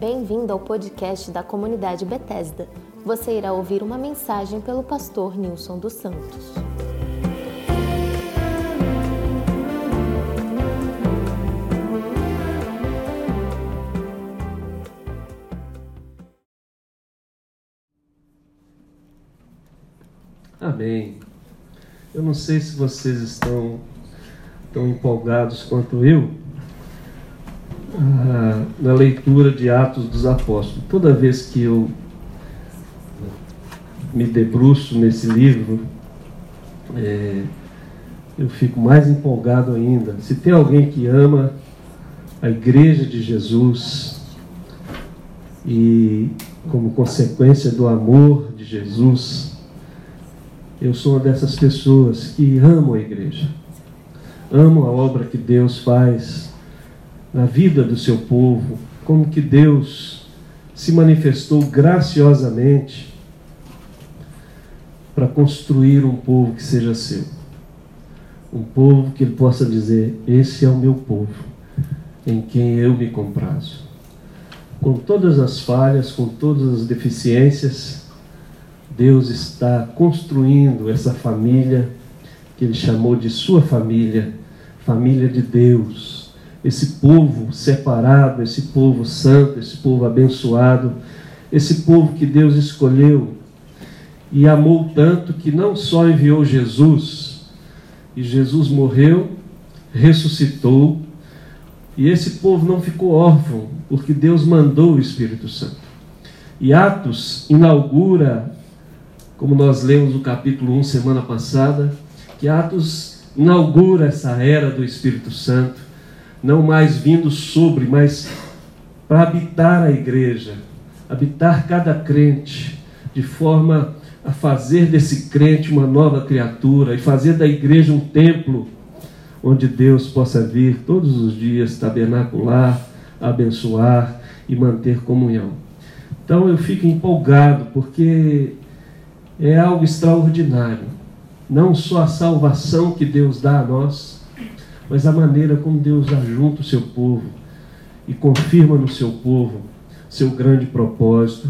Bem-vindo ao podcast da comunidade Bethesda. Você irá ouvir uma mensagem pelo pastor Nilson dos Santos. Amém. Eu não sei se vocês estão tão empolgados quanto eu na leitura de Atos dos Apóstolos. Toda vez que eu me debruço nesse livro, é, eu fico mais empolgado ainda. Se tem alguém que ama a Igreja de Jesus e, como consequência do amor de Jesus, eu sou uma dessas pessoas que amam a igreja, amam a obra que Deus faz na vida do seu povo, como que Deus se manifestou graciosamente para construir um povo que seja seu. Um povo que ele possa dizer: Esse é o meu povo, em quem eu me comprazo. Com todas as falhas, com todas as deficiências, Deus está construindo essa família que ele chamou de sua família, família de Deus esse povo separado, esse povo santo, esse povo abençoado, esse povo que Deus escolheu e amou tanto que não só enviou Jesus, e Jesus morreu, ressuscitou, e esse povo não ficou órfão, porque Deus mandou o Espírito Santo. E Atos inaugura, como nós lemos no capítulo 1 semana passada, que Atos inaugura essa era do Espírito Santo não mais vindo sobre, mas para habitar a igreja, habitar cada crente, de forma a fazer desse crente uma nova criatura e fazer da igreja um templo onde Deus possa vir todos os dias tabernacular, abençoar e manter comunhão. Então eu fico empolgado porque é algo extraordinário. Não só a salvação que Deus dá a nós, mas a maneira como Deus ajunta o seu povo e confirma no seu povo seu grande propósito,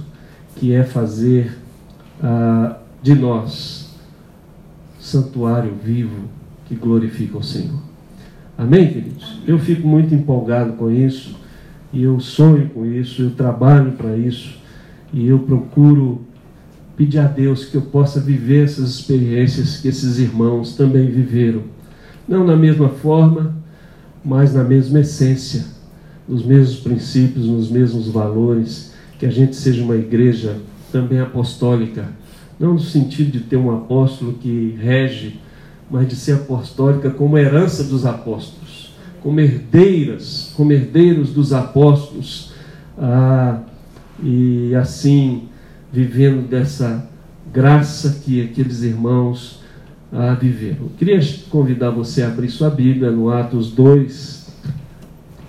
que é fazer ah, de nós santuário vivo que glorifica o Senhor. Amém, queridos? Eu fico muito empolgado com isso e eu sonho com isso, eu trabalho para isso e eu procuro pedir a Deus que eu possa viver essas experiências que esses irmãos também viveram não na mesma forma, mas na mesma essência, nos mesmos princípios, nos mesmos valores, que a gente seja uma igreja também apostólica, não no sentido de ter um apóstolo que rege, mas de ser apostólica como herança dos apóstolos, como herdeiras, como herdeiros dos apóstolos, ah, e assim vivendo dessa graça que aqueles irmãos a viver. Eu queria convidar você a abrir sua Bíblia no Atos 2,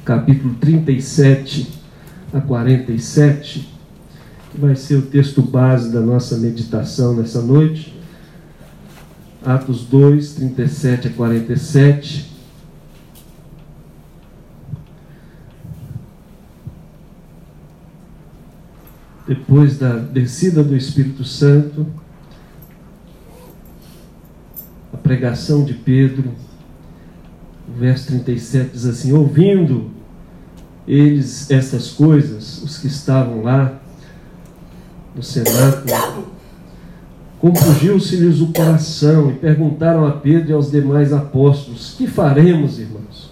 capítulo 37 a 47, que vai ser o texto base da nossa meditação nessa noite. Atos 2, 37 a 47. Depois da descida do Espírito Santo, pregação de Pedro, o verso 37 diz assim: Ouvindo eles essas coisas, os que estavam lá no cenáculo, compungiu-se-lhes o coração e perguntaram a Pedro e aos demais apóstolos: Que faremos, irmãos?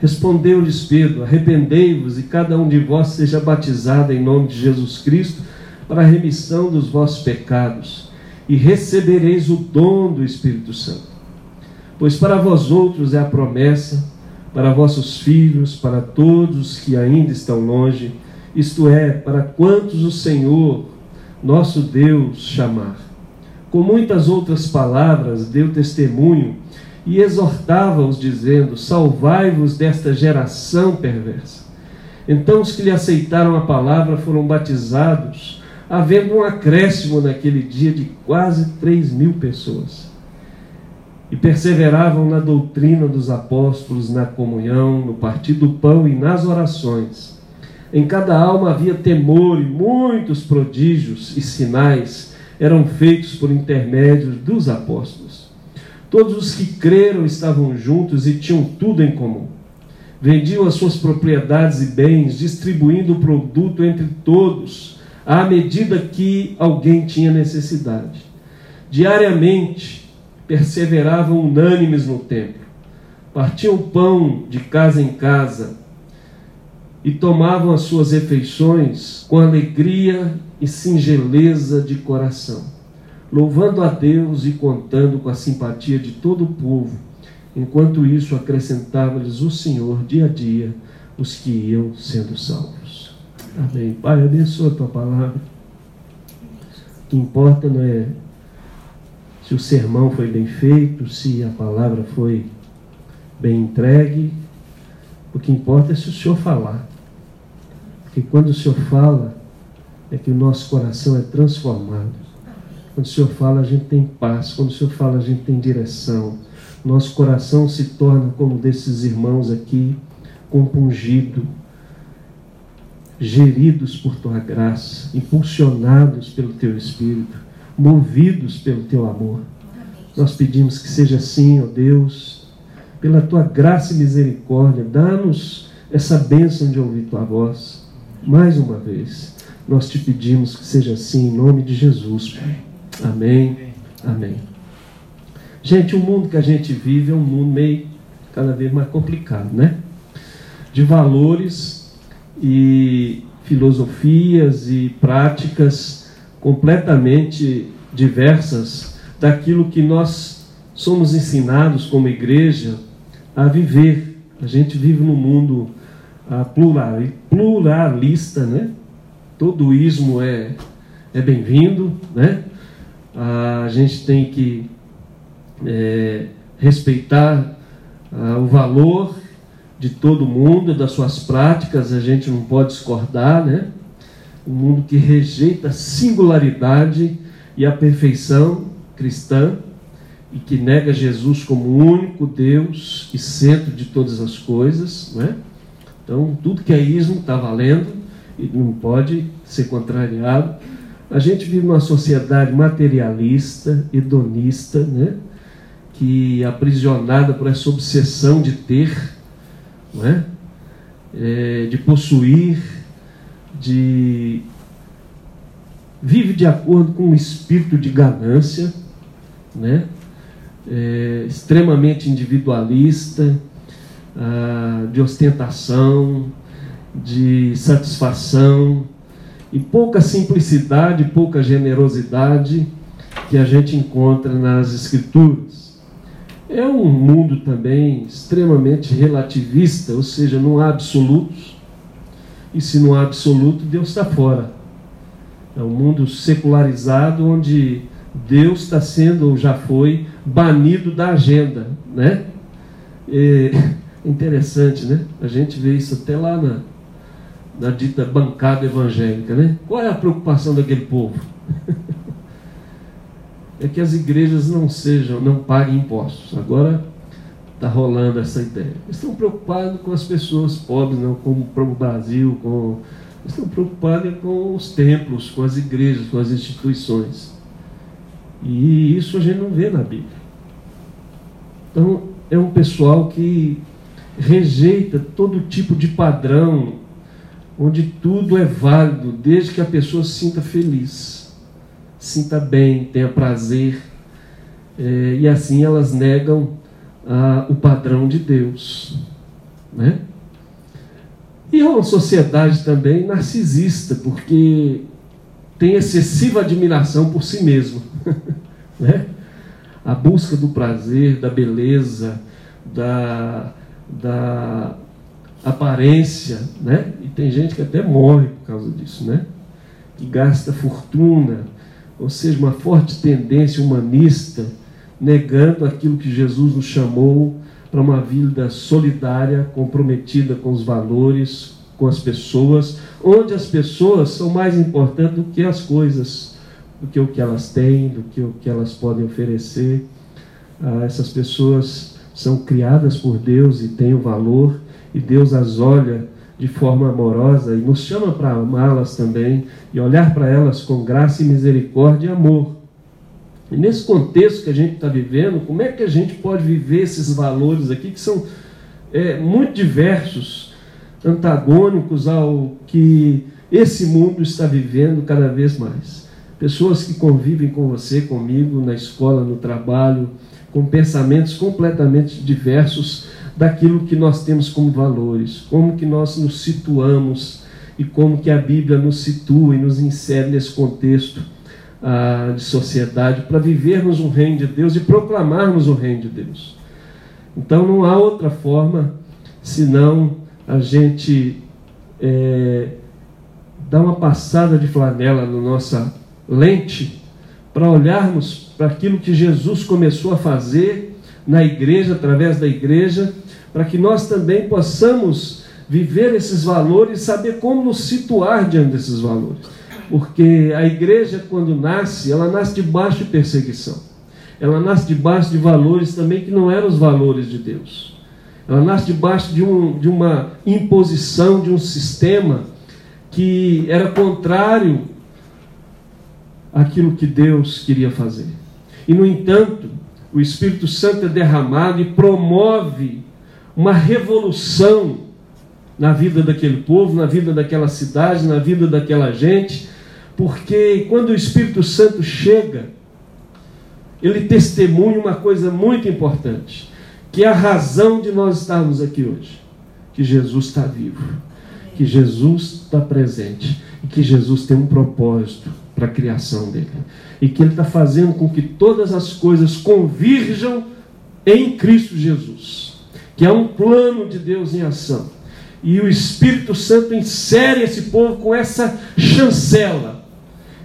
Respondeu-lhes Pedro: Arrependei-vos e cada um de vós seja batizado em nome de Jesus Cristo para a remissão dos vossos pecados, e recebereis o dom do Espírito Santo Pois para vós outros é a promessa, para vossos filhos, para todos que ainda estão longe, isto é, para quantos o Senhor, nosso Deus, chamar. Com muitas outras palavras, deu testemunho e exortava-os, dizendo: Salvai-vos desta geração perversa. Então os que lhe aceitaram a palavra foram batizados, havendo um acréscimo naquele dia de quase três mil pessoas e perseveravam na doutrina dos apóstolos, na comunhão, no partir do pão e nas orações. Em cada alma havia temor e muitos prodígios e sinais eram feitos por intermédio dos apóstolos. Todos os que creram estavam juntos e tinham tudo em comum. Vendiam as suas propriedades e bens, distribuindo o produto entre todos, à medida que alguém tinha necessidade. Diariamente perseveravam unânimes no templo, partiam pão de casa em casa e tomavam as suas refeições com alegria e singeleza de coração, louvando a Deus e contando com a simpatia de todo o povo. Enquanto isso, acrescentava-lhes o Senhor dia a dia os que iam sendo salvos. Amém. Pai, abençoa a tua palavra. O que importa não é se o sermão foi bem feito, se a palavra foi bem entregue. O que importa é se o Senhor falar. Porque quando o Senhor fala, é que o nosso coração é transformado. Quando o Senhor fala, a gente tem paz. Quando o Senhor fala, a gente tem direção. Nosso coração se torna como desses irmãos aqui, compungido, geridos por tua graça, impulsionados pelo teu Espírito, movidos pelo teu amor. Nós pedimos que seja assim, ó Deus, pela tua graça e misericórdia, dá-nos essa bênção de ouvir tua voz mais uma vez. Nós te pedimos que seja assim em nome de Jesus. Amém. Amém. Gente, o mundo que a gente vive é um mundo meio cada vez mais complicado, né? De valores e filosofias e práticas completamente diversas daquilo que nós somos ensinados como igreja a viver. A gente vive num mundo ah, pluralista, né? todo ismo é, é bem-vindo, né? A gente tem que é, respeitar ah, o valor de todo mundo, das suas práticas, a gente não pode discordar, né? Um mundo que rejeita a singularidade e a perfeição cristã e que nega Jesus como único Deus e centro de todas as coisas, né? Então, tudo que é ismo está valendo e não pode ser contrariado. A gente vive numa sociedade materialista, hedonista, né? que aprisionada por essa obsessão de ter, é? É, de possuir, de vive de acordo com um espírito de ganância, né? É, extremamente individualista, ah, de ostentação, de satisfação e pouca simplicidade, pouca generosidade que a gente encontra nas Escrituras. É um mundo também extremamente relativista, ou seja, não há absolutos, e se não há absoluto, Deus está fora. É um mundo secularizado onde Deus está sendo ou já foi banido da agenda, né? É interessante, né? A gente vê isso até lá na, da dita bancada evangélica, né? Qual é a preocupação daquele povo? é que as igrejas não sejam, não paguem impostos. Agora está rolando essa ideia. Estão preocupados com as pessoas pobres, não com o Brasil, com estão preocupados com os templos, com as igrejas, com as instituições. E isso a gente não vê na Bíblia. Então, é um pessoal que rejeita todo tipo de padrão onde tudo é válido, desde que a pessoa se sinta feliz, sinta bem, tenha prazer. É, e assim elas negam ah, o padrão de Deus. Né? E é uma sociedade também narcisista, porque tem excessiva admiração por si mesmo. né? A busca do prazer, da beleza, da, da aparência, né? E tem gente que até morre por causa disso, né? Que gasta fortuna, ou seja, uma forte tendência humanista, negando aquilo que Jesus nos chamou para uma vida solidária, comprometida com os valores, com as pessoas, onde as pessoas são mais importantes do que as coisas, do que o que elas têm, do que o que elas podem oferecer. Ah, essas pessoas são criadas por Deus e têm o valor e Deus as olha de forma amorosa e nos chama para amá-las também e olhar para elas com graça e misericórdia e amor. E nesse contexto que a gente está vivendo, como é que a gente pode viver esses valores aqui que são é, muito diversos, antagônicos ao que esse mundo está vivendo cada vez mais? Pessoas que convivem com você, comigo, na escola, no trabalho, com pensamentos completamente diversos daquilo que nós temos como valores, como que nós nos situamos e como que a Bíblia nos situa e nos insere nesse contexto ah, de sociedade para vivermos o reino de Deus e proclamarmos o reino de Deus. Então não há outra forma senão a gente é, dar uma passada de flanela na nossa lente para olharmos para aquilo que Jesus começou a fazer na igreja, através da igreja, para que nós também possamos viver esses valores e saber como nos situar diante desses valores. Porque a igreja, quando nasce, ela nasce debaixo de perseguição. Ela nasce debaixo de valores também que não eram os valores de Deus. Ela nasce debaixo de, um, de uma imposição, de um sistema que era contrário àquilo que Deus queria fazer. E, no entanto, o Espírito Santo é derramado e promove uma revolução na vida daquele povo, na vida daquela cidade, na vida daquela gente, porque quando o Espírito Santo chega, ele testemunha uma coisa muito importante, que é a razão de nós estarmos aqui hoje: que Jesus está vivo, que Jesus está presente e que Jesus tem um propósito para a criação dele. E que ele está fazendo com que todas as coisas convirjam em Cristo Jesus que é um plano de Deus em ação. E o Espírito Santo insere esse povo com essa chancela,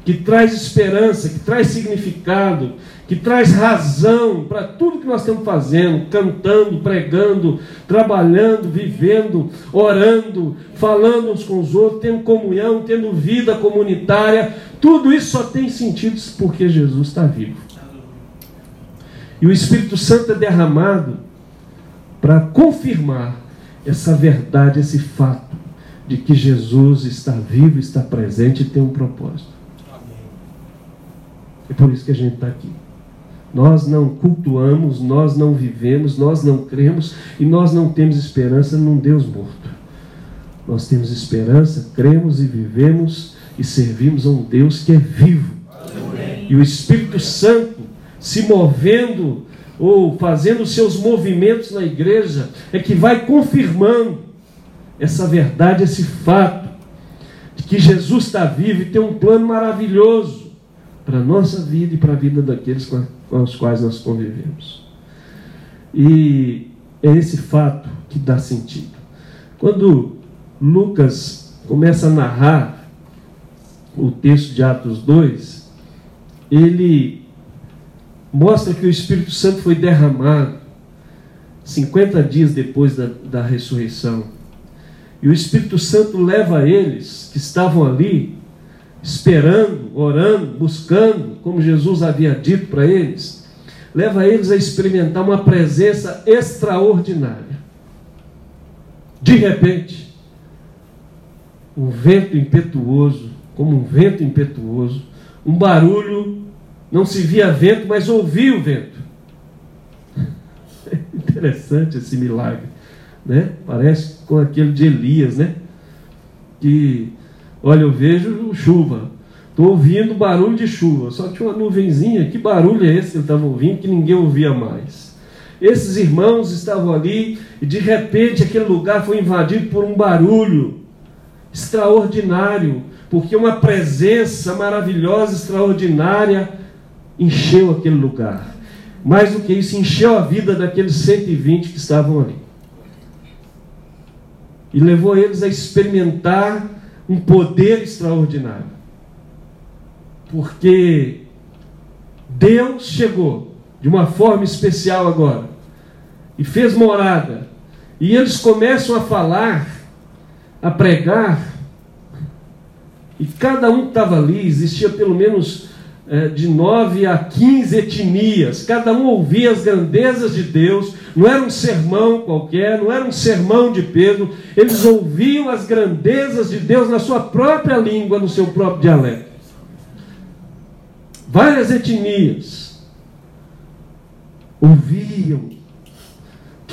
que traz esperança, que traz significado, que traz razão para tudo que nós estamos fazendo, cantando, pregando, trabalhando, vivendo, orando, falando uns com os outros, tendo comunhão, tendo vida comunitária. Tudo isso só tem sentido porque Jesus está vivo. E o Espírito Santo é derramado para confirmar essa verdade, esse fato de que Jesus está vivo, está presente e tem um propósito. É por isso que a gente está aqui. Nós não cultuamos, nós não vivemos, nós não cremos e nós não temos esperança num Deus morto. Nós temos esperança, cremos e vivemos e servimos a um Deus que é vivo. Amém. E o Espírito Santo se movendo ou fazendo seus movimentos na igreja, é que vai confirmando essa verdade, esse fato, de que Jesus está vivo e tem um plano maravilhoso para a nossa vida e para a vida daqueles com, os quais nós convivemos. E é esse fato que dá sentido. Quando Lucas começa a narrar o texto de Atos 2, ele mostra que o Espírito Santo foi derramado 50 dias depois da, da ressurreição. E o Espírito Santo leva eles que estavam ali, esperando, orando, buscando, como Jesus havia dito para eles, leva eles a experimentar uma presença extraordinária. De repente, um vento impetuoso, como um vento impetuoso, um barulho não se via vento, mas ouvia o vento. Interessante esse milagre, né? Parece com aquele de Elias, né? Que, olha, eu vejo chuva, estou ouvindo barulho de chuva, só tinha uma nuvenzinha, que barulho é esse que ele estava ouvindo que ninguém ouvia mais? Esses irmãos estavam ali e de repente aquele lugar foi invadido por um barulho extraordinário, porque uma presença maravilhosa, extraordinária encheu aquele lugar. Mais do que isso, encheu a vida daqueles 120 que estavam ali. E levou eles a experimentar um poder extraordinário. Porque Deus chegou de uma forma especial agora e fez morada. E eles começam a falar, a pregar, e cada um que estava ali, existia pelo menos de 9 a 15 etnias, cada um ouvia as grandezas de Deus, não era um sermão qualquer, não era um sermão de Pedro, eles ouviam as grandezas de Deus na sua própria língua, no seu próprio dialeto. Várias etnias ouviam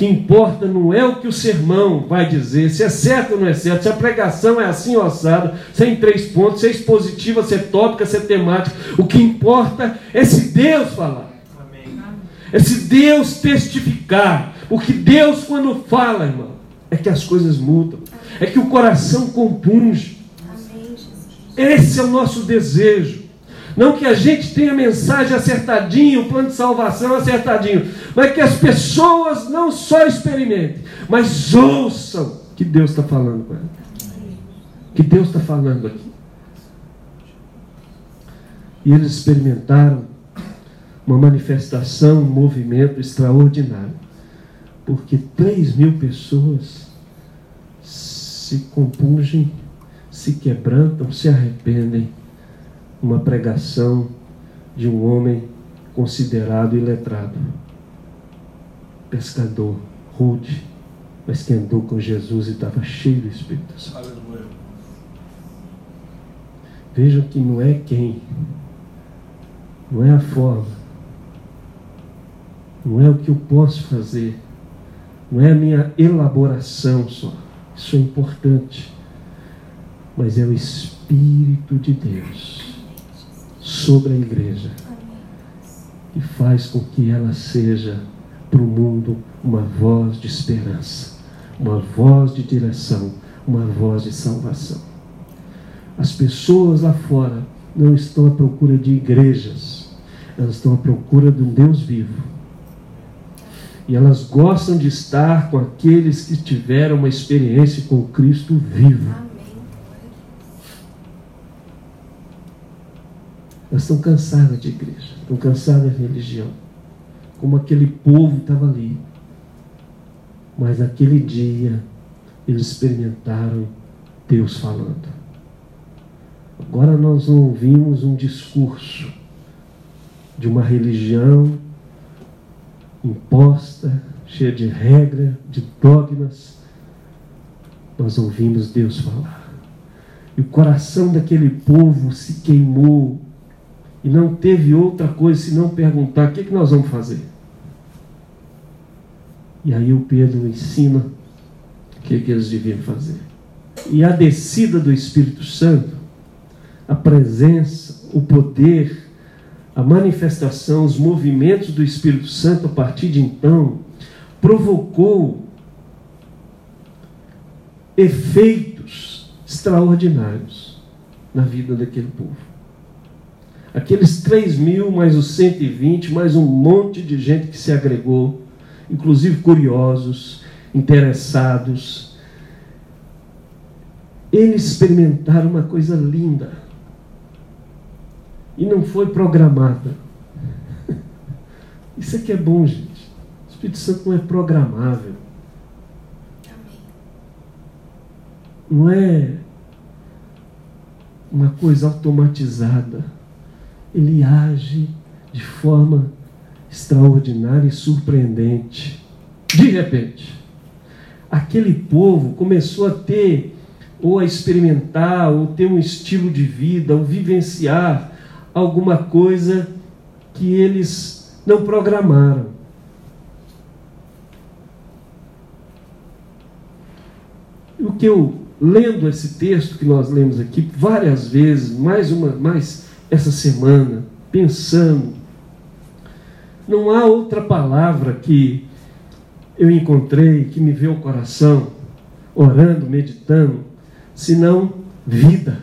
que importa não é o que o sermão vai dizer, se é certo ou não é certo, se a pregação é assim ou assado, se é em três pontos, se é expositiva, se é tópica, se é temática. O que importa é se Deus falar. Amém. É se Deus testificar. O que Deus, quando fala, irmão, é que as coisas mudam. É que o coração compunge. Esse é o nosso desejo. Não que a gente tenha mensagem acertadinho, o plano de salvação acertadinho, mas que as pessoas não só experimentem, mas ouçam que Deus está falando com ela. Que Deus está falando aqui. E eles experimentaram uma manifestação, um movimento extraordinário. Porque 3 mil pessoas se compungem, se quebrantam, se arrependem uma pregação de um homem considerado iletrado, pescador, rude, mas que andou com Jesus e estava cheio do Espírito Santo. Vejam que não é quem, não é a forma, não é o que eu posso fazer, não é a minha elaboração só, isso é importante, mas é o Espírito de Deus sobre a igreja e faz com que ela seja para o mundo uma voz de esperança, uma voz de direção, uma voz de salvação. As pessoas lá fora não estão à procura de igrejas, elas estão à procura de um Deus vivo. E elas gostam de estar com aqueles que tiveram uma experiência com Cristo vivo. Elas estão cansadas de igreja, estão cansadas de religião. Como aquele povo estava ali. Mas naquele dia eles experimentaram Deus falando. Agora nós não ouvimos um discurso de uma religião imposta, cheia de regras, de dogmas. Nós ouvimos Deus falar. E o coração daquele povo se queimou e não teve outra coisa senão perguntar: o que, que nós vamos fazer? E aí o Pedro ensina o que, que eles deviam fazer. E a descida do Espírito Santo, a presença, o poder, a manifestação, os movimentos do Espírito Santo a partir de então, provocou efeitos extraordinários na vida daquele povo. Aqueles 3 mil, mais os 120, mais um monte de gente que se agregou, inclusive curiosos, interessados. Eles experimentaram uma coisa linda. E não foi programada. Isso aqui é bom, gente. O Espírito Santo não é programável. Não é uma coisa automatizada ele age de forma extraordinária e surpreendente. De repente, aquele povo começou a ter, ou a experimentar, ou ter um estilo de vida, ou vivenciar alguma coisa que eles não programaram. O que eu, lendo esse texto que nós lemos aqui várias vezes, mais uma, mais essa semana, pensando. Não há outra palavra que eu encontrei que me veio ao coração, orando, meditando, senão vida.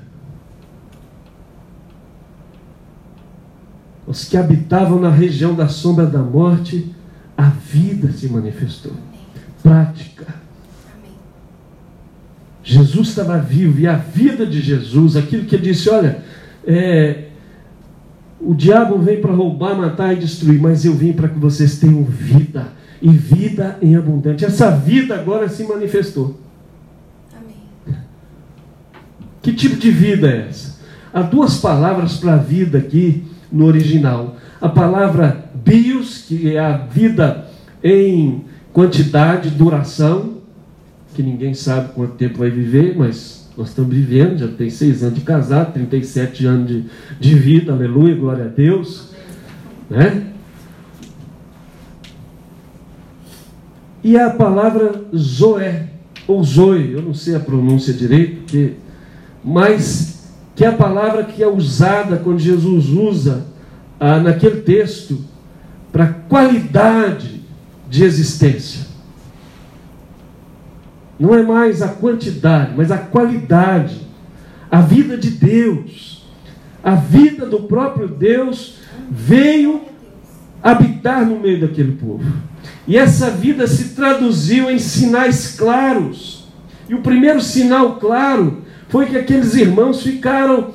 Os que habitavam na região da sombra da morte, a vida se manifestou. Prática. Jesus estava vivo e a vida de Jesus, aquilo que ele disse: olha, é, o diabo vem para roubar, matar e destruir, mas eu vim para que vocês tenham vida e vida em abundante. Essa vida agora se manifestou. Amém. Que tipo de vida é essa? há duas palavras para a vida aqui no original. A palavra bios, que é a vida em quantidade, duração, que ninguém sabe quanto tempo vai viver, mas nós estamos vivendo, já tem seis anos de casado, 37 anos de, de vida, aleluia, glória a Deus. Né? E a palavra Zoé, ou Zoe, eu não sei a pronúncia direito, que, mas que é a palavra que é usada quando Jesus usa ah, naquele texto para qualidade de existência. Não é mais a quantidade, mas a qualidade. A vida de Deus, a vida do próprio Deus veio habitar no meio daquele povo. E essa vida se traduziu em sinais claros. E o primeiro sinal claro foi que aqueles irmãos ficaram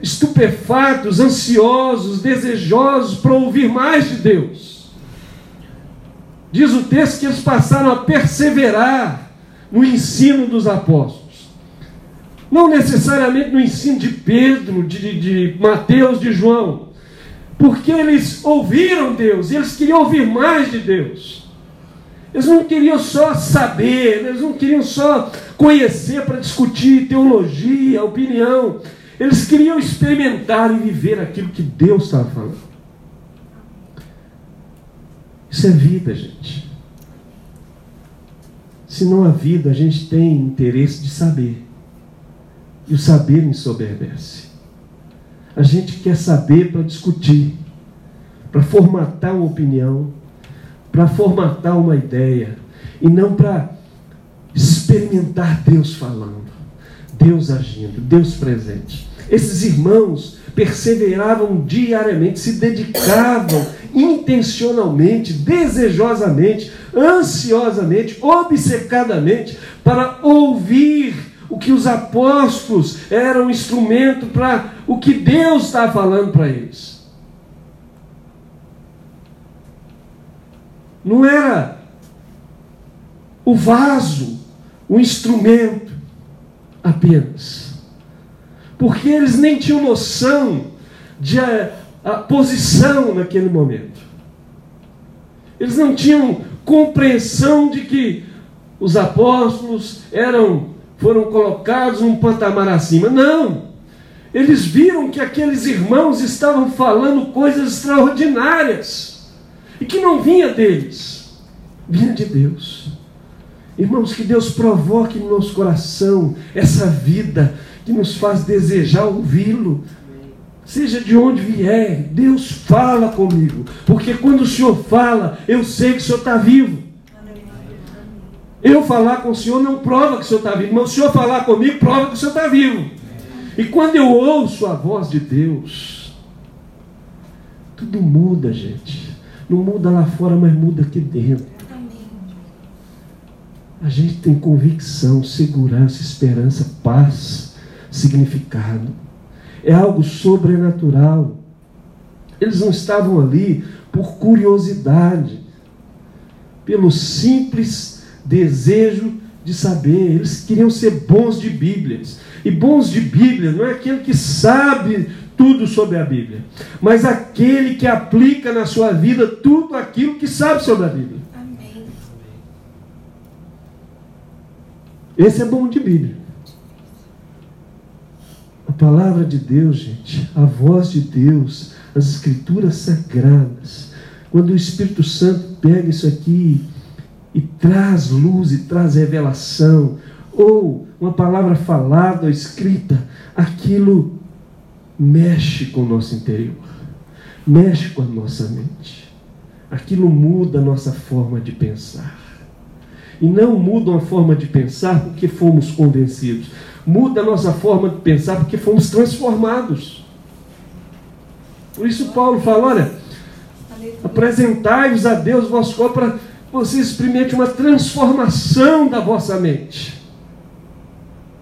estupefatos, ansiosos, desejosos para ouvir mais de Deus. Diz o texto que eles passaram a perseverar no ensino dos apóstolos. Não necessariamente no ensino de Pedro, de, de Mateus, de João, porque eles ouviram Deus, e eles queriam ouvir mais de Deus. Eles não queriam só saber, eles não queriam só conhecer para discutir teologia, opinião. Eles queriam experimentar e viver aquilo que Deus estava falando. Isso é vida, gente. Se não há vida, a gente tem interesse de saber. E o saber ensoberbece. A gente quer saber para discutir, para formatar uma opinião, para formatar uma ideia, e não para experimentar Deus falando, Deus agindo, Deus presente. Esses irmãos perseveravam diariamente, se dedicavam intencionalmente, desejosamente, ansiosamente, obcecadamente para ouvir o que os apóstolos eram um instrumento para o que Deus está falando para eles. Não era o vaso, o instrumento apenas. Porque eles nem tinham noção de a, a posição naquele momento. Eles não tinham compreensão de que os apóstolos eram foram colocados num patamar acima. Não! Eles viram que aqueles irmãos estavam falando coisas extraordinárias e que não vinha deles, vinha de Deus. Irmãos, que Deus provoque no nosso coração essa vida que nos faz desejar ouvi-lo, seja de onde vier, Deus fala comigo, porque quando o Senhor fala, eu sei que o Senhor está vivo. Eu falar com o Senhor não prova que o Senhor está vivo, mas o Senhor falar comigo prova que o Senhor está vivo. E quando eu ouço a voz de Deus, tudo muda, gente. Não muda lá fora, mas muda aqui dentro. A gente tem convicção, segurança, esperança, paz, significado. É algo sobrenatural. Eles não estavam ali por curiosidade, pelo simples desejo de saber. Eles queriam ser bons de Bíblias. E bons de Bíblia não é aquele que sabe tudo sobre a Bíblia, mas aquele que aplica na sua vida tudo aquilo que sabe sobre a Bíblia. Amém. Esse é bom de Bíblia. A palavra de Deus, gente, a voz de Deus, as escrituras sagradas. Quando o Espírito Santo pega isso aqui e traz luz e traz revelação, ou uma palavra falada ou escrita, aquilo mexe com o nosso interior, mexe com a nossa mente. Aquilo muda a nossa forma de pensar. E não muda a forma de pensar porque fomos convencidos. Muda a nossa forma de pensar porque fomos transformados. Por isso Paulo fala, olha, apresentai-vos a Deus vosso corpo para você experimente uma transformação da vossa mente.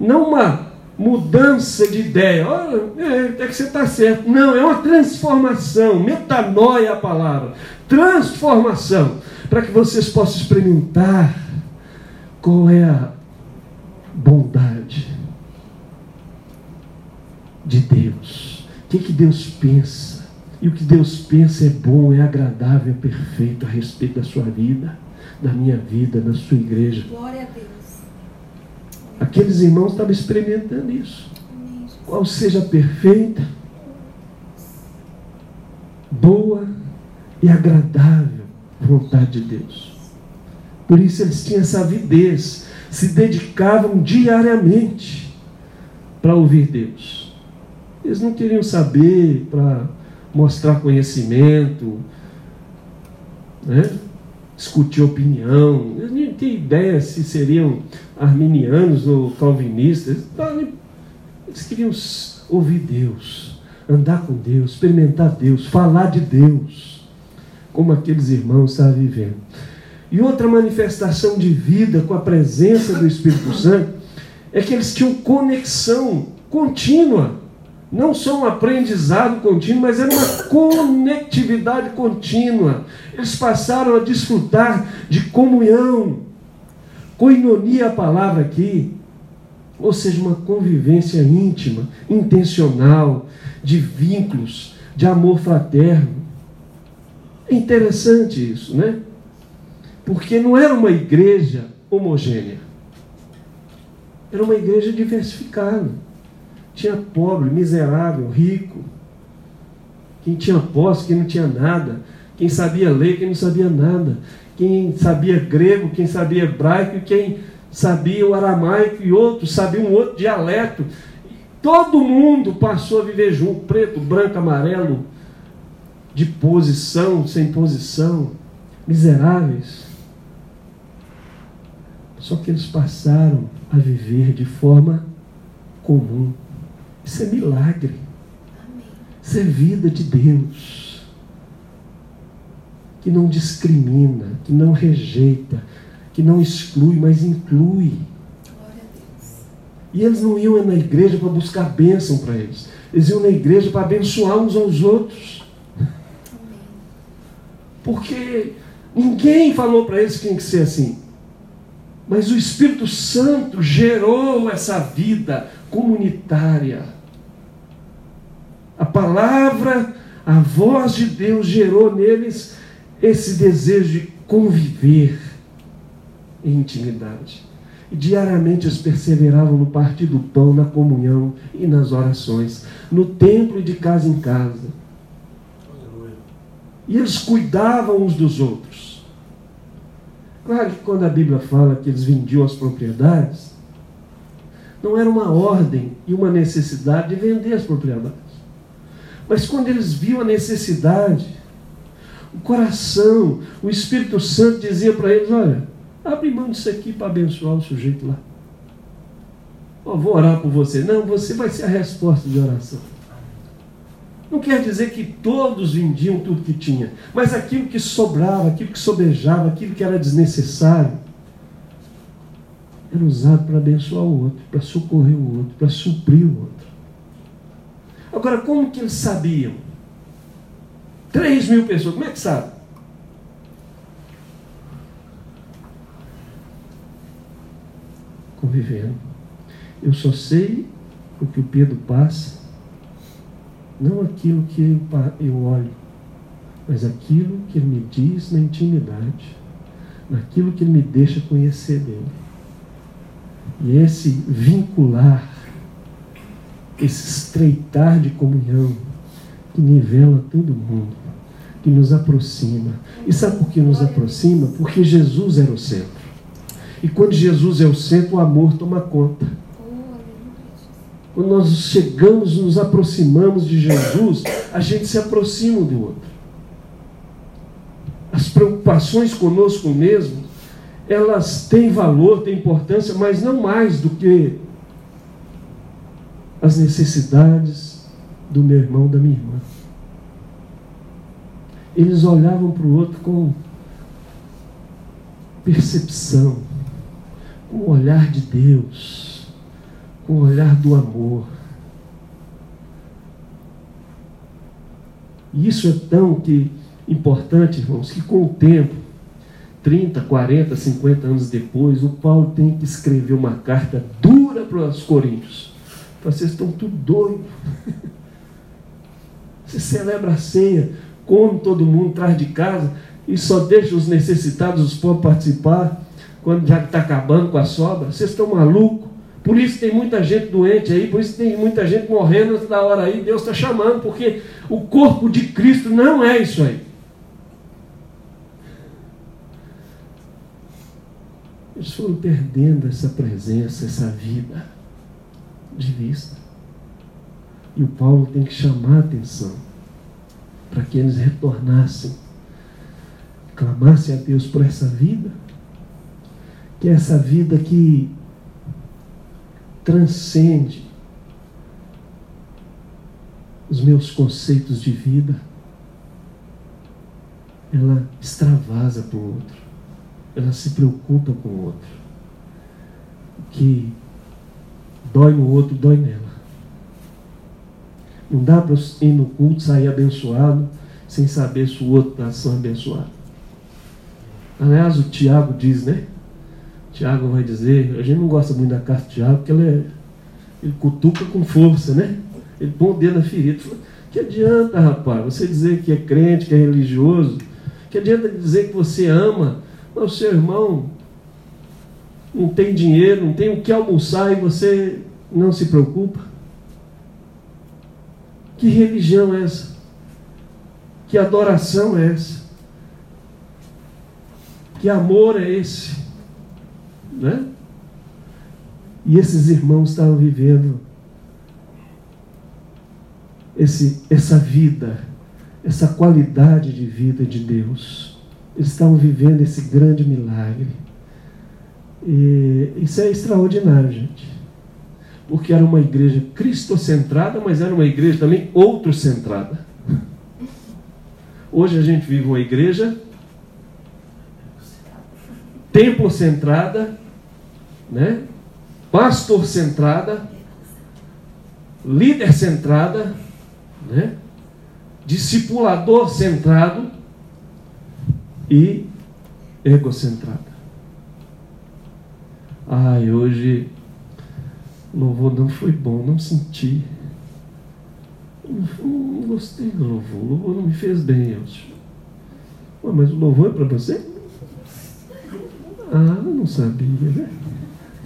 Não uma mudança de ideia. Olha, é, é que você está certo. Não, é uma transformação. Metanoia é a palavra. Transformação. Para que vocês possam experimentar qual é a bondade, de Deus. O que, que Deus pensa? E o que Deus pensa é bom, é agradável, é perfeito a respeito da sua vida, da minha vida, da sua igreja. Glória a Deus. Aqueles irmãos estavam experimentando isso. Qual seja perfeita, boa e agradável vontade de Deus. Por isso eles tinham essa avidez, se dedicavam diariamente para ouvir Deus. Eles não queriam saber para mostrar conhecimento, né? discutir opinião. Eles não tinham ideia se seriam arminianos ou calvinistas. Eles queriam ouvir Deus, andar com Deus, experimentar Deus, falar de Deus, como aqueles irmãos estavam vivendo. E outra manifestação de vida com a presença do Espírito Santo é que eles tinham conexão contínua. Não só um aprendizado contínuo, mas era uma conectividade contínua. Eles passaram a desfrutar de comunhão. Coinonia a palavra aqui. Ou seja, uma convivência íntima, intencional, de vínculos, de amor fraterno. É interessante isso, né? Porque não era uma igreja homogênea. Era uma igreja diversificada. Tinha pobre, miserável, rico. Quem tinha posse, quem não tinha nada. Quem sabia ler, quem não sabia nada. Quem sabia grego, quem sabia hebraico, quem sabia o aramaico e outros sabiam um outro dialeto. Todo mundo passou a viver junto, preto, branco, amarelo, de posição, sem posição, miseráveis. Só que eles passaram a viver de forma comum. Isso é milagre. Isso é vida de Deus. Que não discrimina, que não rejeita, que não exclui, mas inclui. E eles não iam na igreja para buscar bênção para eles. Eles iam na igreja para abençoar uns aos outros. Porque ninguém falou para eles que tinha que ser assim. Mas o Espírito Santo gerou essa vida comunitária. A palavra, a voz de Deus gerou neles esse desejo de conviver em intimidade. E diariamente eles perseveravam no partir do pão, na comunhão e nas orações, no templo e de casa em casa. E eles cuidavam uns dos outros. Claro que quando a Bíblia fala que eles vendiam as propriedades, não era uma ordem e uma necessidade de vender as propriedades. Mas quando eles viam a necessidade, o coração, o Espírito Santo dizia para eles: olha, abre mão disso aqui para abençoar o sujeito lá. Oh, vou orar por você. Não, você vai ser a resposta de oração. Não quer dizer que todos vendiam tudo que tinha, mas aquilo que sobrava, aquilo que sobejava, aquilo que era desnecessário, era usado para abençoar o outro, para socorrer o outro, para suprir o outro. Agora, como que eles sabiam? Três mil pessoas, como é que sabe? Convivendo. Eu só sei o que o Pedro passa não aquilo que eu olho, mas aquilo que ele me diz na intimidade, naquilo que ele me deixa conhecer dele. E esse vincular, esse estreitar de comunhão, que nivela todo mundo, que nos aproxima. E sabe por que nos aproxima? Porque Jesus era o centro. E quando Jesus é o centro, o amor toma conta. Quando nós chegamos, nos aproximamos de Jesus, a gente se aproxima do outro. As preocupações conosco mesmo, elas têm valor, têm importância, mas não mais do que as necessidades do meu irmão, da minha irmã. Eles olhavam para o outro com percepção, com o olhar de Deus com o olhar do amor. E isso é tão que importante, irmãos, que com o tempo, 30, 40, 50 anos depois, o Paulo tem que escrever uma carta dura para os coríntios, Vocês estão tudo doido. Você celebra a ceia, come todo mundo, traz de casa e só deixa os necessitados, os pobres participar, quando já está acabando com a sobra. Vocês estão malucos? Por isso tem muita gente doente aí, por isso tem muita gente morrendo antes da hora aí. Deus está chamando, porque o corpo de Cristo não é isso aí. Eles foram perdendo essa presença, essa vida de vista. E o Paulo tem que chamar a atenção para que eles retornassem, clamassem a Deus por essa vida, que é essa vida que transcende os meus conceitos de vida, ela extravasa para o outro, ela se preocupa com o outro. Que dói no outro, dói nela. Não dá para ir no culto, sair abençoado, sem saber se o outro está sendo abençoado. Aliás, o Tiago diz, né? Tiago vai dizer, a gente não gosta muito da carta de Tiago, porque ele, é, ele cutuca com força, né? Ele põe o dedo na ferida. Que adianta, rapaz, você dizer que é crente, que é religioso? Que adianta dizer que você ama, mas o seu irmão não tem dinheiro, não tem o que almoçar e você não se preocupa? Que religião é essa? Que adoração é essa? Que amor é esse? Né? E esses irmãos estavam vivendo esse, essa vida, essa qualidade de vida de Deus. Eles estavam vivendo esse grande milagre. E isso é extraordinário, gente porque era uma igreja cristocentrada, mas era uma igreja também outrocentrada. Hoje a gente vive uma igreja templo-centrada, né? pastor-centrada, líder-centrada, né? discipulador-centrado e egocentrada. Ai, hoje louvor não foi bom, não senti. Não, não gostei do louvor, o louvor não me fez bem. Ué, mas o louvor é para você? Ah, eu não sabia, né?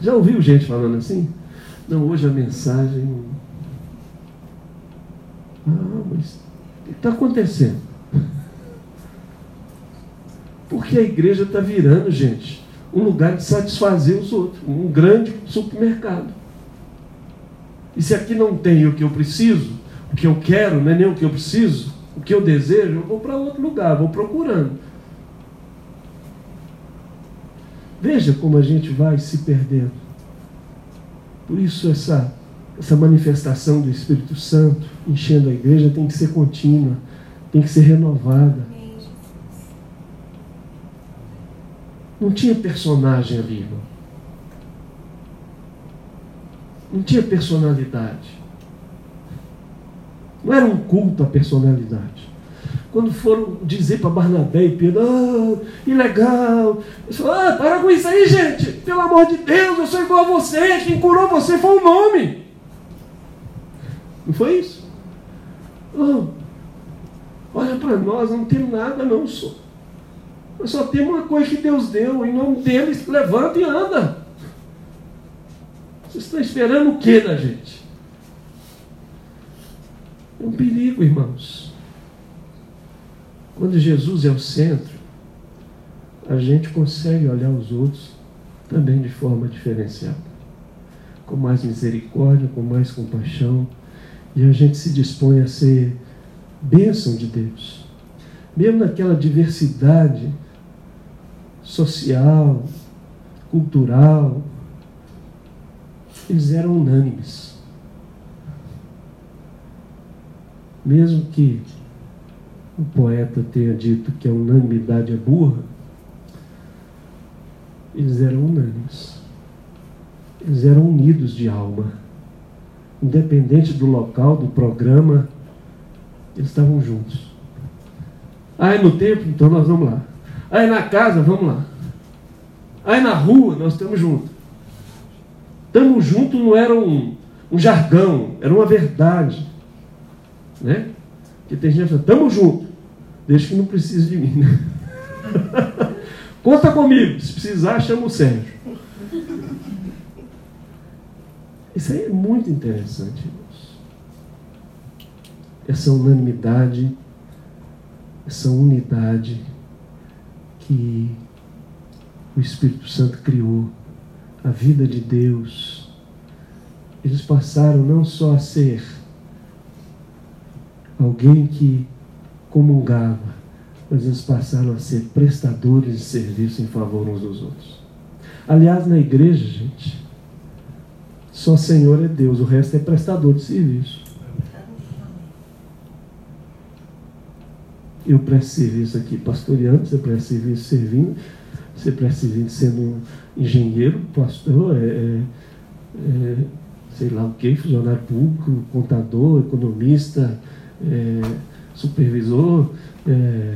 Já ouviu gente falando assim? Não, hoje a mensagem. Ah, mas o que está acontecendo? Porque a igreja está virando, gente, um lugar de satisfazer os outros, um grande supermercado. E se aqui não tem o que eu preciso, o que eu quero, não é nem o que eu preciso, o que eu desejo, eu vou para outro lugar, vou procurando. Veja como a gente vai se perdendo. Por isso essa, essa manifestação do Espírito Santo enchendo a igreja tem que ser contínua, tem que ser renovada. Não tinha personagem ali, irmão. Não tinha personalidade. Não era um culto à personalidade. Quando foram dizer para Barnabé e Pedro, ah, ilegal. Eles falaram, ah, para com isso aí, gente. Pelo amor de Deus, eu sou igual a você. Quem curou você foi o nome. Não foi isso? Oh, olha para nós, não temos nada não, só. Nós só temos uma coisa que Deus deu. Em nome dele, levanta e anda. Vocês estão esperando o que da gente? É um perigo, irmãos. Quando Jesus é o centro, a gente consegue olhar os outros também de forma diferenciada. Com mais misericórdia, com mais compaixão. E a gente se dispõe a ser bênção de Deus. Mesmo naquela diversidade social, cultural, eles eram unânimes. Mesmo que o poeta tenha dito que a unanimidade é burra, eles eram unânimes. Eles eram unidos de alma. Independente do local, do programa, eles estavam juntos. Aí no templo, então nós vamos lá. Aí na casa, vamos lá. Aí na rua, nós estamos juntos. Estamos juntos não era um, um jargão, era uma verdade. Né? Porque tem gente que fala, tamo junto, desde que não precise de mim. Né? Conta comigo, se precisar, chama o Sérgio. Isso aí é muito interessante, irmãos. Essa unanimidade, essa unidade que o Espírito Santo criou, a vida de Deus. Eles passaram não só a ser alguém que comungava, mas eles passaram a ser prestadores de serviço em favor uns dos outros. Aliás, na igreja, gente, só Senhor é Deus, o resto é prestador de serviço. Eu presto serviço aqui pastoreando, você presta serviço servindo, você presta serviço sendo engenheiro, pastor, é, é, é, sei lá o que, funcionário público, contador, economista, é, supervisor, é,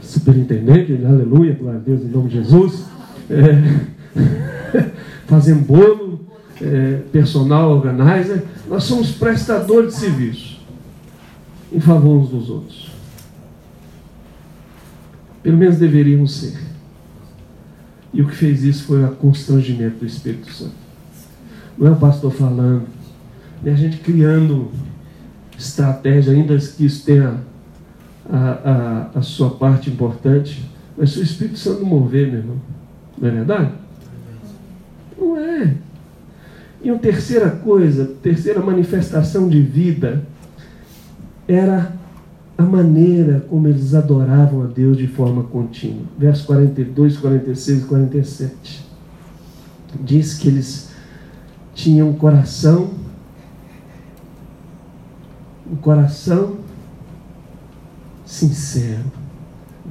superintendente, aleluia, glória a Deus, em nome de Jesus, é, fazendo bolo, é, personal organizer, nós somos prestadores de serviço em favor uns dos outros. Pelo menos deveríamos ser. E o que fez isso foi o constrangimento do Espírito Santo. Não é o pastor falando, é a gente criando estratégia, ainda que isso tenha a, a, a sua parte importante, mas se o Espírito Santo mover, meu irmão, não é verdade? Não é. E uma terceira coisa, terceira manifestação de vida, era a maneira como eles adoravam a Deus de forma contínua. Versos 42, 46 e 47. Diz que eles tinham um coração, um coração sincero,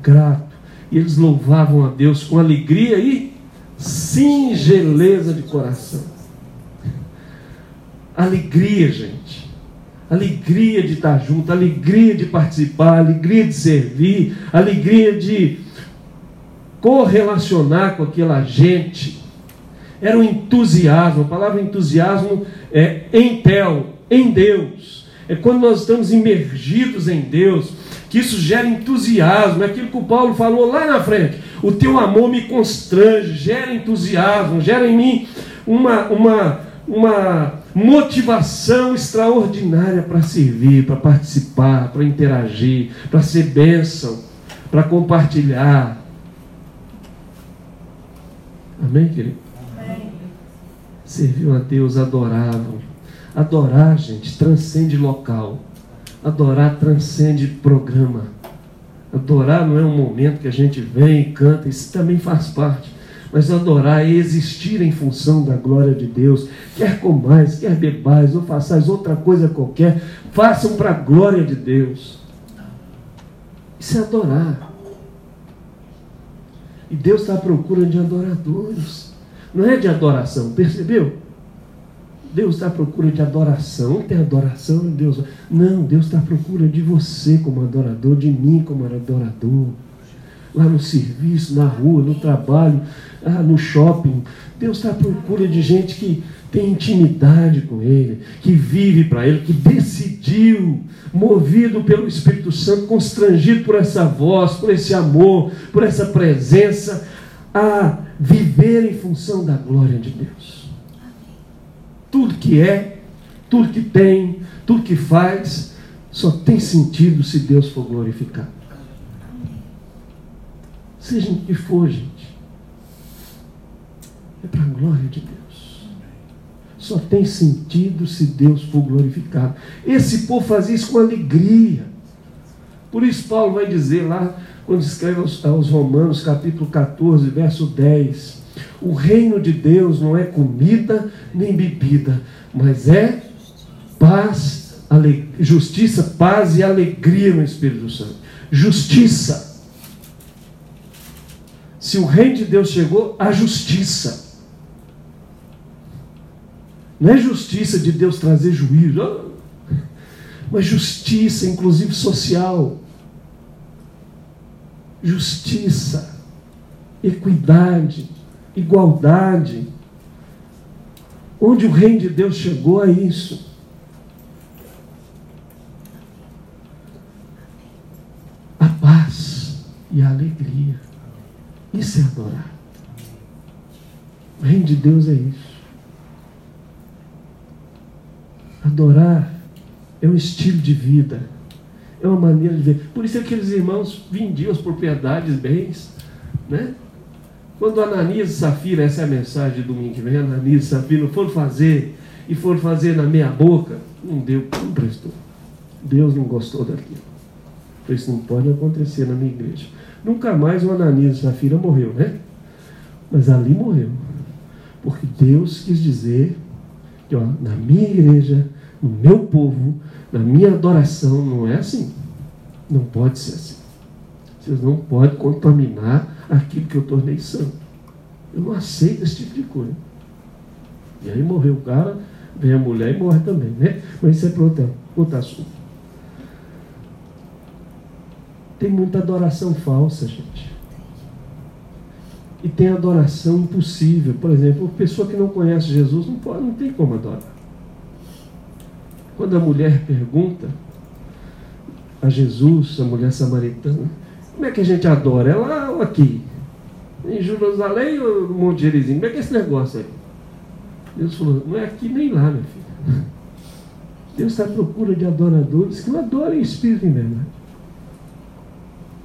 grato, e eles louvavam a Deus com alegria e singeleza de coração. Alegria, gente alegria de estar junto, alegria de participar, alegria de servir, alegria de correlacionar com aquela gente. Era um entusiasmo, a palavra entusiasmo é entel, em Deus. É quando nós estamos imergidos em Deus, que isso gera entusiasmo, é aquilo que o Paulo falou lá na frente. O teu amor me constrange, gera entusiasmo, gera em mim uma, uma, uma motivação extraordinária para servir, para participar, para interagir, para ser bênção, para compartilhar. Amém, querido? Amém. Serviam a Deus, adoravam. Adorar, gente, transcende local. Adorar transcende programa. Adorar não é um momento que a gente vem e canta, isso também faz parte mas adorar é existir em função da glória de Deus. Quer comais, quer bebais, ou façais outra coisa qualquer, façam para a glória de Deus. Isso é adorar. E Deus está à procura de adoradores. Não é de adoração, percebeu? Deus está à procura de adoração. Tem adoração em Deus. Não, Deus está à procura de você como adorador, de mim como adorador lá no serviço, na rua, no trabalho, ah, no shopping. Deus está à procura de gente que tem intimidade com Ele, que vive para Ele, que decidiu, movido pelo Espírito Santo, constrangido por essa voz, por esse amor, por essa presença, a viver em função da glória de Deus. Tudo que é, tudo que tem, tudo que faz, só tem sentido se Deus for glorificado. Seja o que for, gente. É para a glória de Deus. Só tem sentido se Deus for glorificado. Esse povo fazia isso com alegria. Por isso, Paulo vai dizer lá, quando escreve aos, aos Romanos, capítulo 14, verso 10: O reino de Deus não é comida nem bebida, mas é paz, justiça, paz e alegria no Espírito Santo. Justiça se o reino de Deus chegou, a justiça. Não é justiça de Deus trazer juízo, mas justiça, inclusive social. Justiça, equidade, igualdade. Onde o reino de Deus chegou a isso. A paz e a alegria. Isso é adorar. O reino de Deus é isso. Adorar é um estilo de vida, é uma maneira de ver. Por isso aqueles irmãos vendiam as propriedades, bens, né? Quando Ananias e Safira, essa é a mensagem de domingo que vem, Ananias e Safira foram fazer e foram fazer na meia boca, não deu, não prestou. Deus não gostou daquilo. Isso não pode acontecer na minha igreja. Nunca mais o Ananias e Safira morreu, né? Mas ali morreu. Porque Deus quis dizer que ó, na minha igreja, no meu povo, na minha adoração, não é assim. Não pode ser assim. Vocês não podem contaminar aquilo que eu tornei santo. Eu não aceito esse tipo de coisa. E aí morreu o cara, vem a mulher e morre também, né? Mas isso é para outro, outro assunto. Tem muita adoração falsa, gente. E tem adoração impossível. Por exemplo, pessoa que não conhece Jesus não, pode, não tem como adorar. Quando a mulher pergunta a Jesus, a mulher samaritana, como é que a gente adora? É lá ou aqui? Em Jerusalém ou no Monte Gerizim? Como é que é esse negócio aí? Deus falou, não é aqui nem lá, minha filha. Deus está à procura de adoradores que o adorem espírito e verdade.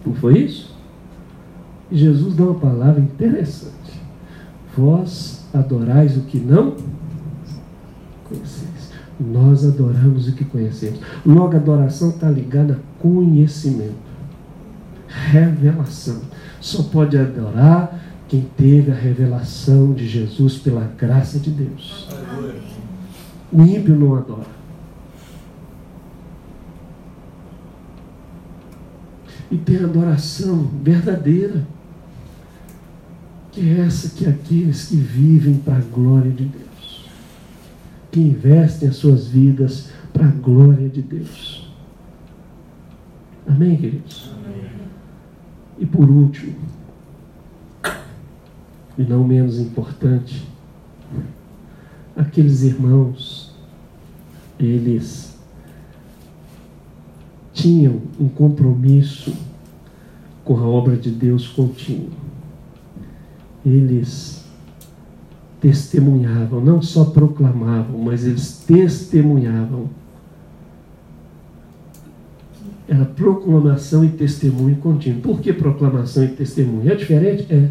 Não foi isso? E Jesus dá uma palavra interessante. Vós adorais o que não conheceis. Nós adoramos o que conhecemos. Logo, a adoração está ligada a conhecimento revelação. Só pode adorar quem teve a revelação de Jesus pela graça de Deus. O ímpio não adora. E tem adoração verdadeira, que é essa que aqueles que vivem para a glória de Deus, que investem as suas vidas para a glória de Deus. Amém, queridos? E por último, e não menos importante, aqueles irmãos, eles tinham um compromisso com a obra de Deus contínuo. Eles testemunhavam, não só proclamavam, mas eles testemunhavam era proclamação e testemunho contínuo. Por que proclamação e testemunho? É diferente? É.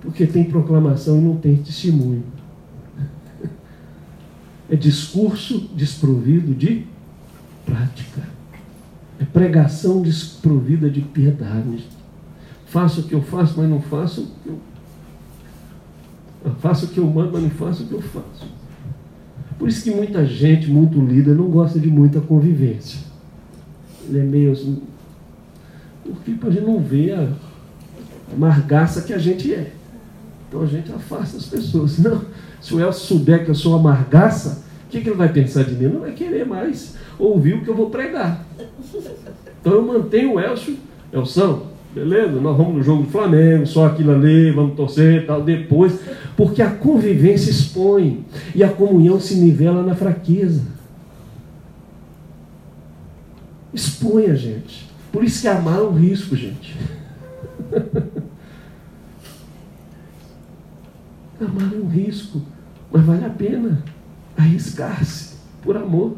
Porque tem proclamação e não tem testemunho. É discurso desprovido de prática. É pregação desprovida de piedade. Faço o que eu faço, mas não faço o que eu. Faço o que eu mando, mas não faço o que eu faço. Por isso que muita gente, muito líder, não gosta de muita convivência ele é meio assim, porque a gente não vê a amargaça que a gente é. Então a gente afasta as pessoas. Não, se o Elcio souber que eu sou amargaça, o que, que ele vai pensar de mim? Não vai querer mais ouvir o que eu vou pregar. Então eu mantenho o Elcio, Elson, beleza? Nós vamos no jogo do Flamengo, só aquilo ali, vamos torcer tal, depois. Porque a convivência expõe e a comunhão se nivela na fraqueza expõe a gente. Por isso que amar é um risco, gente. amar é um risco, mas vale a pena arriscar-se por amor.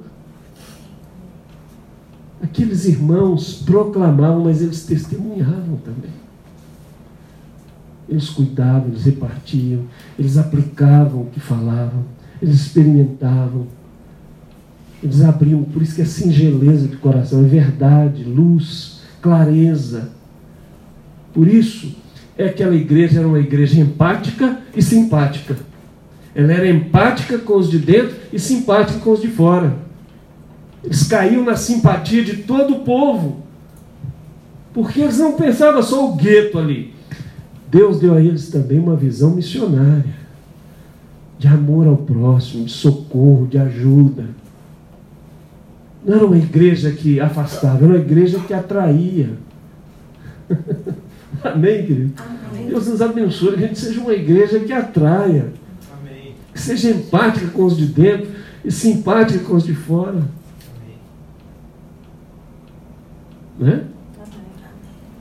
Aqueles irmãos proclamavam, mas eles testemunhavam também. Eles cuidavam, eles repartiam, eles aplicavam o que falavam, eles experimentavam eles abriam, por isso que é singeleza de coração, é verdade, luz, clareza. Por isso é que aquela igreja era uma igreja empática e simpática. Ela era empática com os de dentro e simpática com os de fora. Eles caíam na simpatia de todo o povo. Porque eles não pensavam só o gueto ali. Deus deu a eles também uma visão missionária de amor ao próximo, de socorro, de ajuda. Não era uma igreja que afastava, era uma igreja que atraía. Amém, querido? Amém. Deus nos abençoe, que a gente seja uma igreja que atraia. Amém. que seja empática com os de dentro e simpática com os de fora. Né?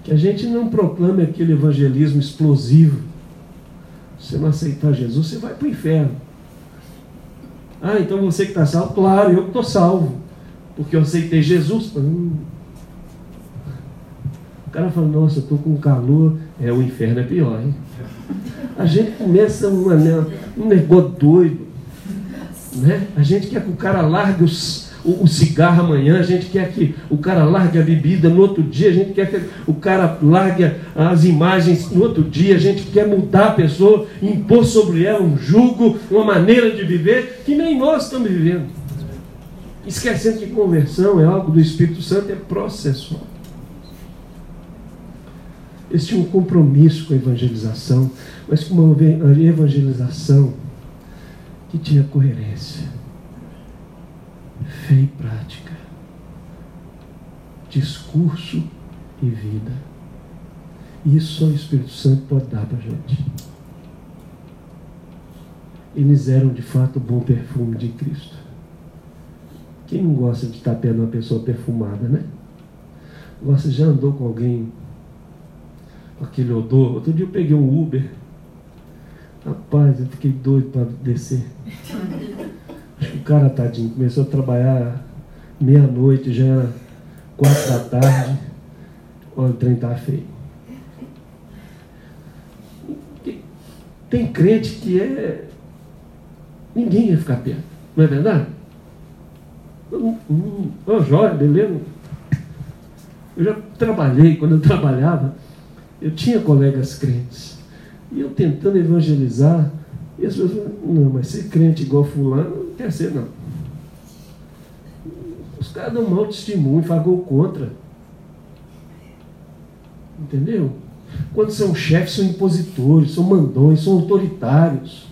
Que a gente não proclame aquele evangelismo explosivo. Se você não aceitar Jesus, você vai para o inferno. Ah, então você que está salvo? Claro, eu que estou salvo. Porque eu aceitei Jesus. Hum. O cara fala, nossa, eu estou com calor. É, o inferno é pior, hein? A gente começa uma, um negócio doido. Né? A gente quer que o cara largue os, o, o, cigarro amanhã, a gente quer que o cara largue a bebida no outro dia, a gente quer que o cara largue as imagens no outro dia, a gente quer mudar a pessoa, impor sobre ela um jugo, uma maneira de viver que nem nós estamos vivendo. Esquecendo que conversão é algo do Espírito Santo, é processual. Eles tinham um compromisso com a evangelização, mas com uma evangelização que tinha coerência, fé e prática, discurso e vida. Isso só o Espírito Santo pode dar para a gente. Eles eram de fato o bom perfume de Cristo. Quem não gosta de estar perto de uma pessoa perfumada, né? Você já andou com alguém com aquele odor? Outro dia eu peguei um Uber. Rapaz, eu fiquei doido para descer. O cara, tadinho, começou a trabalhar meia-noite, já era quatro da tarde. Olha, o trem tá feio. Tem crente que é. Ninguém ia ficar perto, não é verdade? Ô, oh, Jóia, beleza? Eu já trabalhei, quando eu trabalhava, eu tinha colegas crentes. E eu tentando evangelizar, e as pessoas falavam, não, mas ser crente igual fulano ser não. Os caras dão mau testemunho, fagou contra. Entendeu? Quando são chefes, são impositores, são mandões, são autoritários.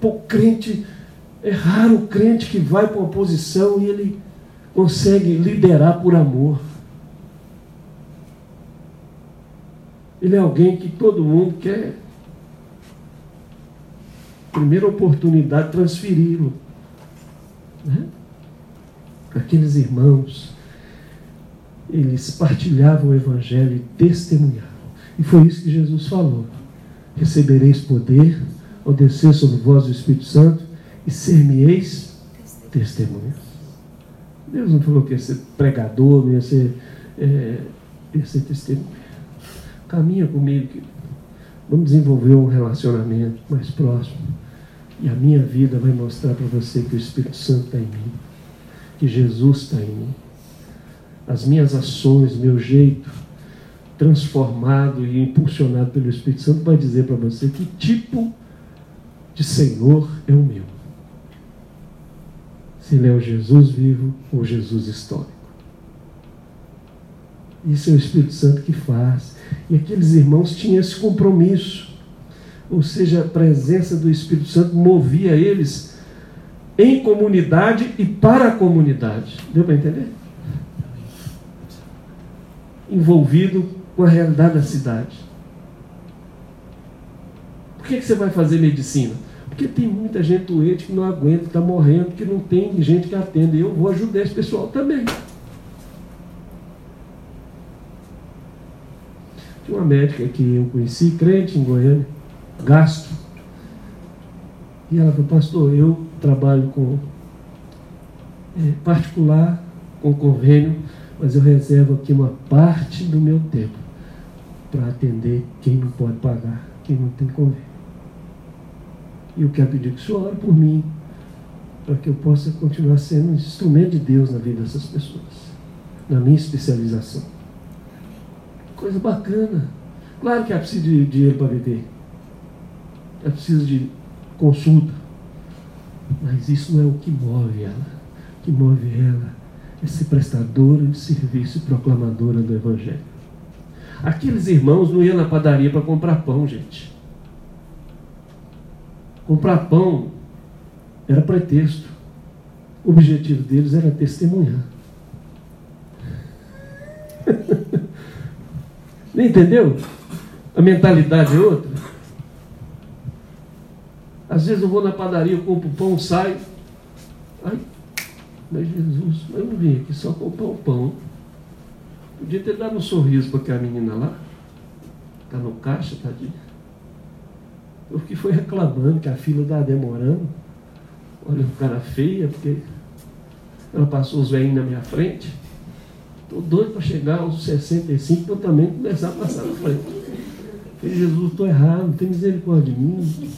Pô, crente é raro o crente que vai para uma posição e ele consegue liderar por amor. Ele é alguém que todo mundo quer, primeira oportunidade, transferi-lo. Né? Aqueles irmãos, eles partilhavam o Evangelho e testemunhavam. E foi isso que Jesus falou: recebereis poder ao descer sobre vós o Espírito Santo e ser-me-eis testemunhas. Deus não falou que ia ser pregador, não ia ser, é, ia ser testemunha. Caminha comigo, Vamos desenvolver um relacionamento mais próximo. E a minha vida vai mostrar para você que o Espírito Santo está em mim, que Jesus está em mim. As minhas ações, meu jeito, transformado e impulsionado pelo Espírito Santo, vai dizer para você que tipo de Senhor é o meu se ele é o Jesus vivo ou Jesus histórico. Isso é o Espírito Santo que faz. E aqueles irmãos tinham esse compromisso. Ou seja, a presença do Espírito Santo movia eles em comunidade e para a comunidade. Deu para entender? Envolvido com a realidade da cidade. Por que, que você vai fazer medicina? Porque tem muita gente doente que não aguenta, está morrendo, que não tem gente que atende. E eu vou ajudar esse pessoal também. Tinha uma médica que eu conheci, crente em Goiânia, gasto. E ela falou, pastor, eu trabalho com é, particular, com convênio, mas eu reservo aqui uma parte do meu tempo para atender quem não pode pagar, quem não tem convênio. E eu quero pedir que o Senhor ore por mim, para que eu possa continuar sendo um instrumento de Deus na vida dessas pessoas, na minha especialização. Coisa bacana. Claro que é preciso de dinheiro para viver. É preciso de consulta. Mas isso não é o que move ela. O que move ela é ser prestadora de serviço e proclamadora do Evangelho. Aqueles irmãos não iam na padaria para comprar pão, gente. Comprar pão era pretexto. O objetivo deles era testemunhar. Entendeu? A mentalidade é outra. Às vezes eu vou na padaria, eu compro pão, saio. Ai, mas Jesus, eu não vim aqui só comprar o pão. Podia ter dado um sorriso para aquela menina lá. Está no caixa, tadinha. Eu que foi reclamando que a fila estava demorando. Olha o cara feia, porque ela passou os velhinhos na minha frente. Estou doido para chegar aos 65 para também começar a passar na frente. Falei, Jesus, estou errado, tem misericórdia de mim.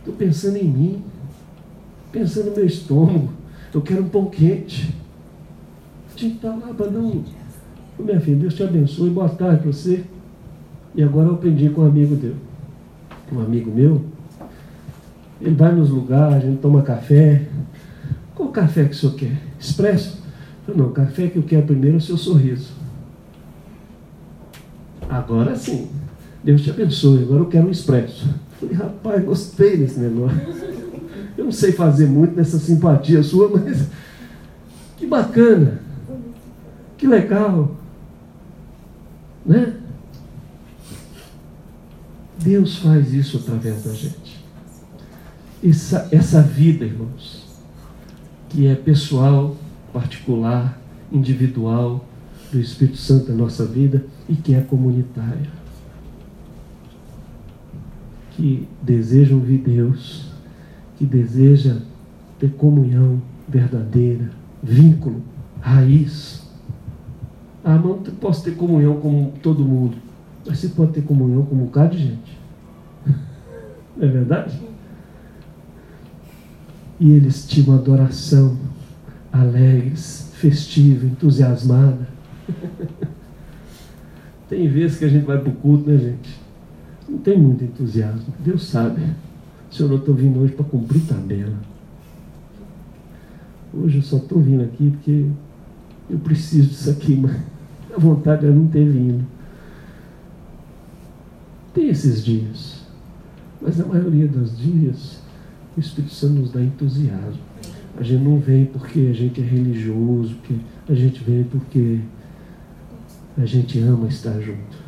Estou pensando em mim, pensando no meu estômago. Eu quero um pão quente. Tinha que estar lá para não. Minha filha, Deus te abençoe, boa tarde para você. E agora eu aprendi com um amigo meu. Um amigo meu, ele vai nos lugares, a gente toma café. Qual café que o senhor quer? Expresso? Não, o café que eu quero primeiro é o seu sorriso. Agora sim. Deus te abençoe. Agora eu quero um expresso. Falei, rapaz, gostei desse negócio. Eu não sei fazer muito nessa simpatia sua, mas que bacana. Que legal. Né? Deus faz isso através da gente. Essa, essa vida, irmãos, que é pessoal, particular, individual do Espírito Santo na nossa vida e que é comunitária. Que deseja ouvir Deus, que deseja ter comunhão verdadeira, vínculo, raiz. Ah, não posso ter comunhão com todo mundo, mas você pode ter comunhão com um bocado de gente. Não é verdade? E eles tinham adoração alegres, festiva, entusiasmada. tem vezes que a gente vai para o culto, né, gente? Não tem muito entusiasmo. Deus sabe. Senhor, eu estou vindo hoje para cumprir tabela. Hoje eu só estou vindo aqui porque eu preciso disso aqui, mas a vontade é não ter vindo. Tem esses dias. Mas a maioria dos dias, o Espírito Santo nos dá entusiasmo. A gente não vem porque a gente é religioso, porque a gente vem porque a gente ama estar junto.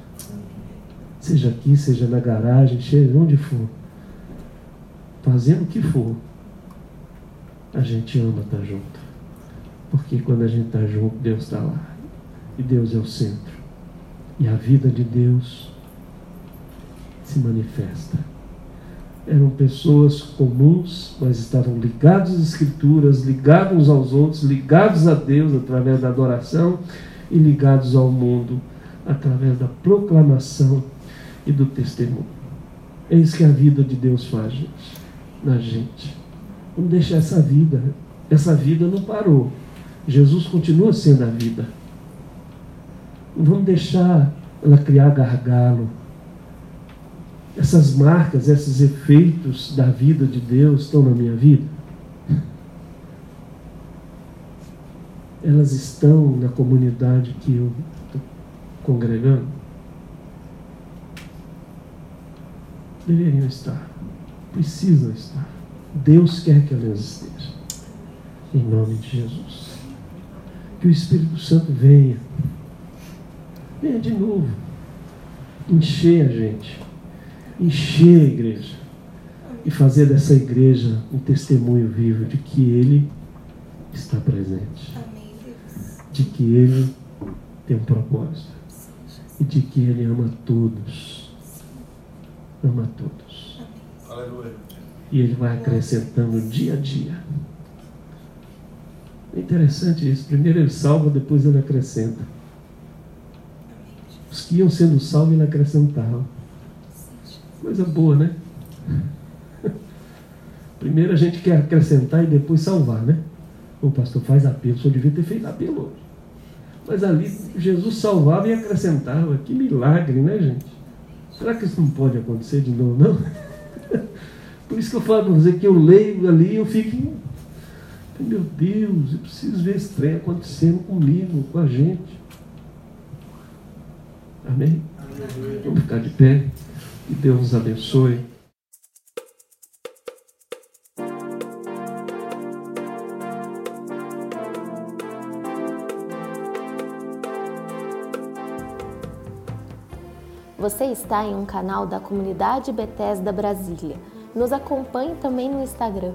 Seja aqui, seja na garagem, seja onde for. Fazendo o que for, a gente ama estar junto. Porque quando a gente está junto, Deus está lá. E Deus é o centro. E a vida de Deus se manifesta eram pessoas comuns, mas estavam ligados às Escrituras, ligados aos outros, ligados a Deus através da adoração e ligados ao mundo através da proclamação e do testemunho. É isso que a vida de Deus faz, gente, na gente. Vamos deixar essa vida. Essa vida não parou. Jesus continua sendo a vida. Vamos deixar ela criar gargalo essas marcas, esses efeitos da vida de Deus estão na minha vida? Elas estão na comunidade que eu estou congregando? Deveriam estar, precisam estar. Deus quer que elas estejam. Em nome de Jesus. Que o Espírito Santo venha. Venha de novo. Encher a gente encher a igreja e fazer dessa igreja um testemunho vivo de que Ele está presente, de que Ele tem um propósito e de que Ele ama todos. Ama todos. Aleluia. E Ele vai acrescentando dia a dia. É interessante isso. Primeiro Ele salva, depois Ele acrescenta. Os que iam sendo salvos, Ele acrescentava. Coisa boa, né? Primeiro a gente quer acrescentar e depois salvar, né? O pastor faz apelo, só devia ter feito apelo hoje. Mas ali Jesus salvava e acrescentava. Que milagre, né, gente? Será que isso não pode acontecer de novo, não? Por isso que eu falo para você que eu leio ali e eu fico. Meu Deus, eu preciso ver esse trem acontecendo comigo, com a gente. Amém? Amém. Vamos ficar de pé. Que Deus nos abençoe. Você está em um canal da comunidade Bethesda Brasília. Nos acompanhe também no Instagram